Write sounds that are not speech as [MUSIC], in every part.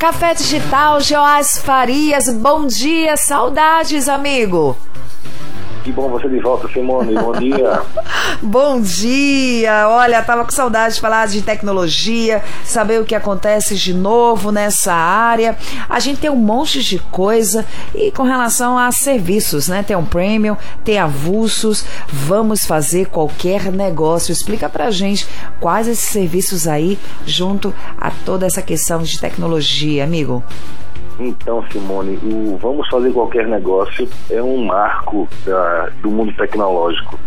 Café Digital, Joás Farias, bom dia, saudades, amigo. Que bom você de volta, Simone. Bom dia. [LAUGHS] bom dia. Olha, tava com saudade de falar de tecnologia, saber o que acontece de novo nessa área. A gente tem um monte de coisa e com relação a serviços, né? Tem um premium, tem avulsos. Vamos fazer qualquer negócio. Explica pra gente quais esses serviços aí junto a toda essa questão de tecnologia, amigo. Então, Simone, o Vamos Fazer Qualquer Negócio é um marco da, do mundo tecnológico.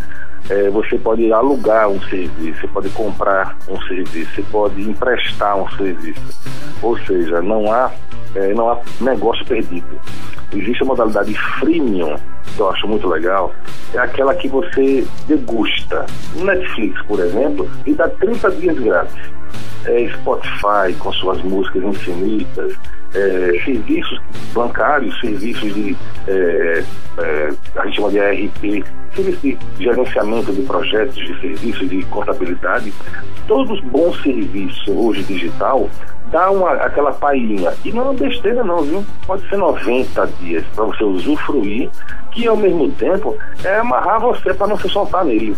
É, você pode alugar um serviço, você pode comprar um serviço, você pode emprestar um serviço. Ou seja, não há, é, não há negócio perdido. Existe a modalidade freemium, que eu acho muito legal, é aquela que você degusta. Netflix, por exemplo, e dá 30 dias grátis. É Spotify com suas músicas infinitas, é, serviços bancários, serviços de, é, é, a gente chama de ARP, serviços de gerenciamento de projetos, de serviços de contabilidade, todos bons serviços hoje digital dá uma, aquela palhinha. E não é besteira não, viu? Pode ser 90 dias para você usufruir, que ao mesmo tempo é amarrar você para não se soltar nele.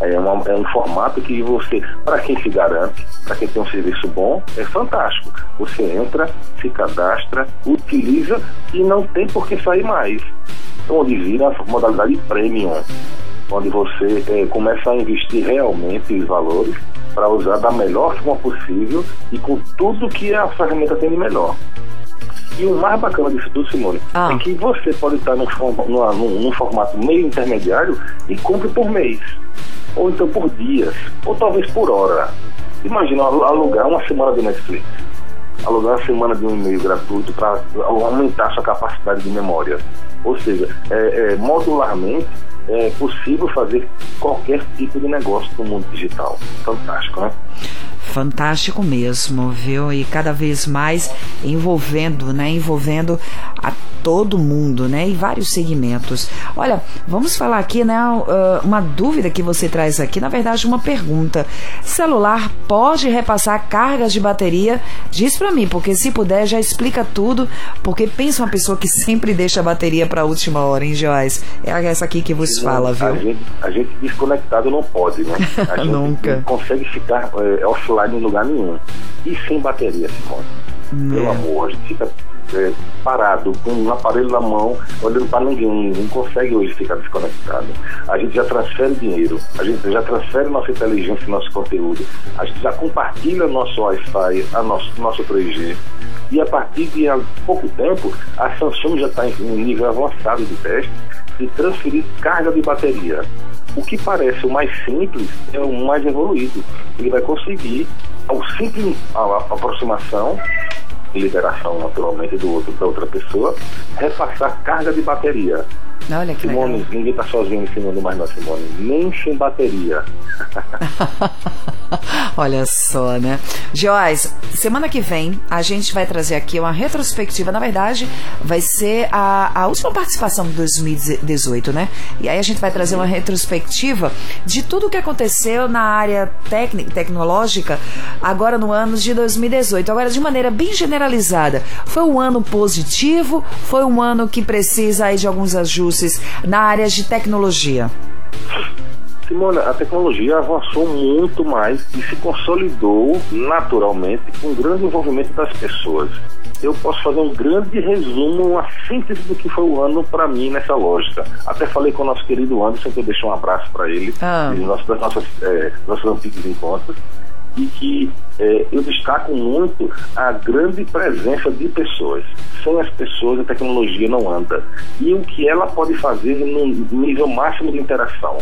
É, uma, é um formato que você, para quem se garante, para quem tem um serviço bom, é fantástico. Você entra, se cadastra, utiliza e não tem por que sair mais. Então, onde vira a modalidade premium, onde você é, começa a investir realmente os valores para usar da melhor forma possível e com tudo que a ferramenta tem de melhor. E o mais bacana disso tudo, Simone, ah. é que você pode estar num, num, num formato meio intermediário e compre por mês ou então por dias, ou talvez por hora. Imagina alugar uma semana de Netflix, alugar uma semana de um e-mail gratuito para aumentar sua capacidade de memória. Ou seja, é, é, modularmente é possível fazer qualquer tipo de negócio no mundo digital. Fantástico, né? Fantástico mesmo, viu? E cada vez mais envolvendo, né? Envolvendo a todo mundo, né? E vários segmentos. Olha, vamos falar aqui, né? Uh, uma dúvida que você traz aqui, na verdade, uma pergunta. Celular pode repassar cargas de bateria? Diz para mim, porque se puder, já explica tudo. Porque pensa uma pessoa que sempre deixa a bateria para a última hora, hein, Joás? É essa aqui que vos fala, viu? A gente, a gente desconectado não pode, né? [LAUGHS] A gente Nunca. não consegue ficar é, offline em lugar nenhum. E sem bateria, Simone. Pelo é. amor, a gente fica é, parado, com um aparelho na mão, olhando para ninguém, não consegue hoje ficar desconectado. A gente já transfere dinheiro, a gente já transfere nossa inteligência, nosso conteúdo, a gente já compartilha nosso Wi-Fi, a nosso, nosso 3G. E a partir de pouco tempo, a Samsung já está em um nível avançado de teste de transferir carga de bateria. O que parece o mais simples é o mais evoluído. Ele vai conseguir, ao simples a, aproximação, liberação naturalmente do outro da outra pessoa, repassar carga de bateria. Olha que Simone, legal. ninguém está sozinho ensinando mais não, Simone. Nem sem bateria. [LAUGHS] Olha só, né? Joás, semana que vem a gente vai trazer aqui uma retrospectiva. Na verdade, vai ser a, a última participação de 2018, né? E aí a gente vai trazer uma retrospectiva de tudo o que aconteceu na área técnica, tecnológica agora no ano de 2018. Agora, de maneira bem generalizada, foi um ano positivo? Foi um ano que precisa aí de alguns ajustes na área de tecnologia? Simona, a tecnologia avançou muito mais e se consolidou naturalmente com o grande envolvimento das pessoas. Eu posso fazer um grande resumo, uma síntese do que foi o ano para mim nessa lógica. Até falei com o nosso querido Anderson, que eu deixo um abraço para ele, ah. das nossas, é, nossos antigos encontros, e que é, eu destaco muito a grande presença de pessoas. Sem as pessoas, a tecnologia não anda. E o que ela pode fazer no nível máximo de interação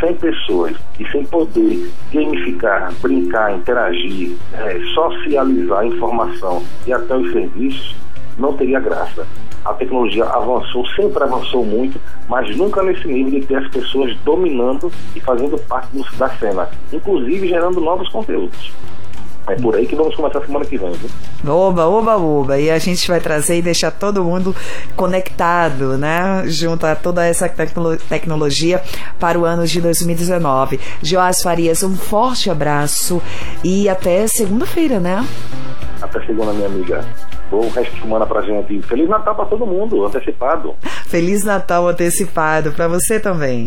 sem pessoas e sem poder gamificar, brincar, interagir, é, socializar informação e até os serviços, não teria graça. A tecnologia avançou, sempre avançou muito, mas nunca nesse nível de ter as pessoas dominando e fazendo parte da cena, inclusive gerando novos conteúdos. É por aí que vamos começar a semana que vem. Viu? Oba, oba, oba. E a gente vai trazer e deixar todo mundo conectado, né? Junto a toda essa tecno tecnologia para o ano de 2019. Joás Farias, um forte abraço e até segunda-feira, né? Até segunda, minha amiga. Bom resto de semana pra gente. Feliz Natal pra todo mundo, antecipado. Feliz Natal antecipado pra você também.